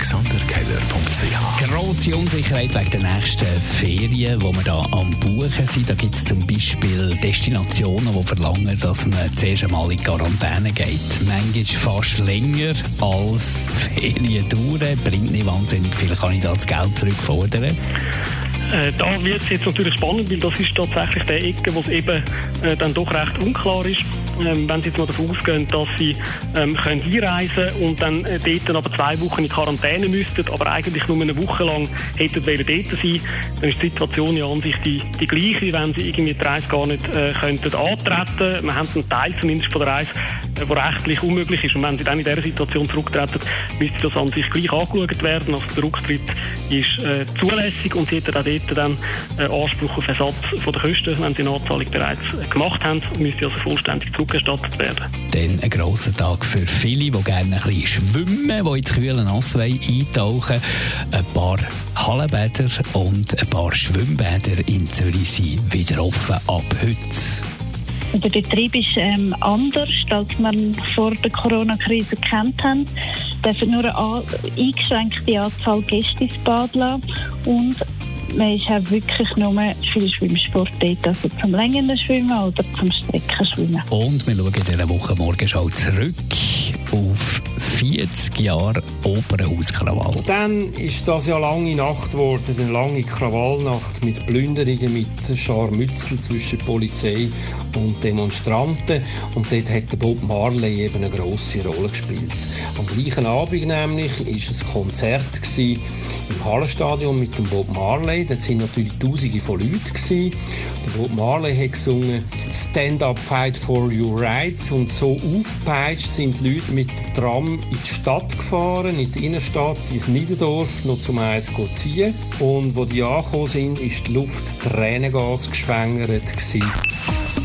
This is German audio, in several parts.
AlexanderKeller.ch Grosse Unsicherheit wegen der nächsten Ferien, wo wir da am Buchen sind. Da gibt es zum Beispiel Destinationen, die verlangen, dass man zuerst einmal in Quarantäne geht. Manchmal fast länger als Ferien dauern. Bringt nicht wahnsinnig viel, kann ich da das Geld zurückfordern. Äh, da wird es jetzt natürlich spannend, weil das ist tatsächlich der Ecke, wo es eben äh, dann doch recht unklar ist. Ähm, wenn Sie jetzt mal davon ausgehen, dass Sie ähm, können einreisen und dann äh, dort aber zwei Wochen in Quarantäne müssten, aber eigentlich nur eine Woche lang hätten wollen dort sein, dann ist die Situation ja an sich die, die gleiche, wenn Sie irgendwie die Reise gar nicht äh, könnten antreten. Wir haben einen Teil zumindest von der Reise, äh, der rechtlich unmöglich ist. Und wenn Sie dann in dieser Situation zurücktreten, müsste das an sich gleich angeschaut werden. Also der Rücktritt ist äh, zulässig und Sie hätten auch dort dann äh, Anspruch auf Ersatz von der Kosten, wenn Sie eine Anzahlung bereits gemacht haben, müsste also vollständig zurückerstattet werden. Dann ein grosser Tag für viele, die gerne ein bisschen schwimmen, die ins kühle Nasswein eintauchen. Ein paar Hallenbäder und ein paar Schwimmbäder in Zürich sind wieder offen ab heute. Der Betrieb ist ähm, anders, als wir vor der Corona-Krise kennt haben. Wir dürfen nur eine eingeschränkte Anzahl Gäste ins Bad lassen und man ist auch wirklich nur viel Schwimmsport dort, also zum längeren Schwimmen oder zum Streckenschwimmen. Und wir schauen in dieser Woche morgen schon zurück auf 40 Jahre Opernhauskrawall. Dann ist das ja lange Nacht geworden, eine lange Krawallnacht mit Plünderungen, mit Scharmützel zwischen Polizei und Demonstranten. Und dort hat der Bob Marley eben eine grosse Rolle gespielt. Am gleichen Abend nämlich es ein Konzert im Hallenstadion mit dem Bob Marley. Dort sind natürlich Tausende von Leuten gewesen. Der Bob Marley hat gesungen Stand Up Fight for Your Rights und so aufgepeitscht sind die Leute mit dem Tram in die Stadt gefahren, in die Innenstadt, ins Niederdorf, noch zum Eis zu ziehen. Und wo die angekommen sind, ist die Luft Tränengas geschwängert gewesen.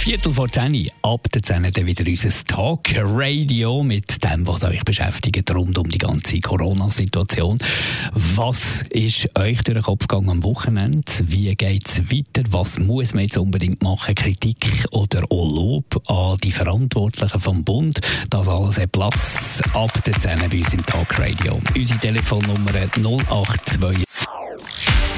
Viertel vor 10 ab der 10 dann wieder unser Talk Radio mit dem, was euch beschäftigt rund um die ganze Corona-Situation. Was ist euch durch den Kopf gegangen am Wochenende? Wie geht es weiter? Was muss man jetzt unbedingt machen? Kritik oder auch Lob an die Verantwortlichen vom Bund? Das alles hat Platz ab der 10 bei uns im Talk Radio. Unsere Telefonnummer 082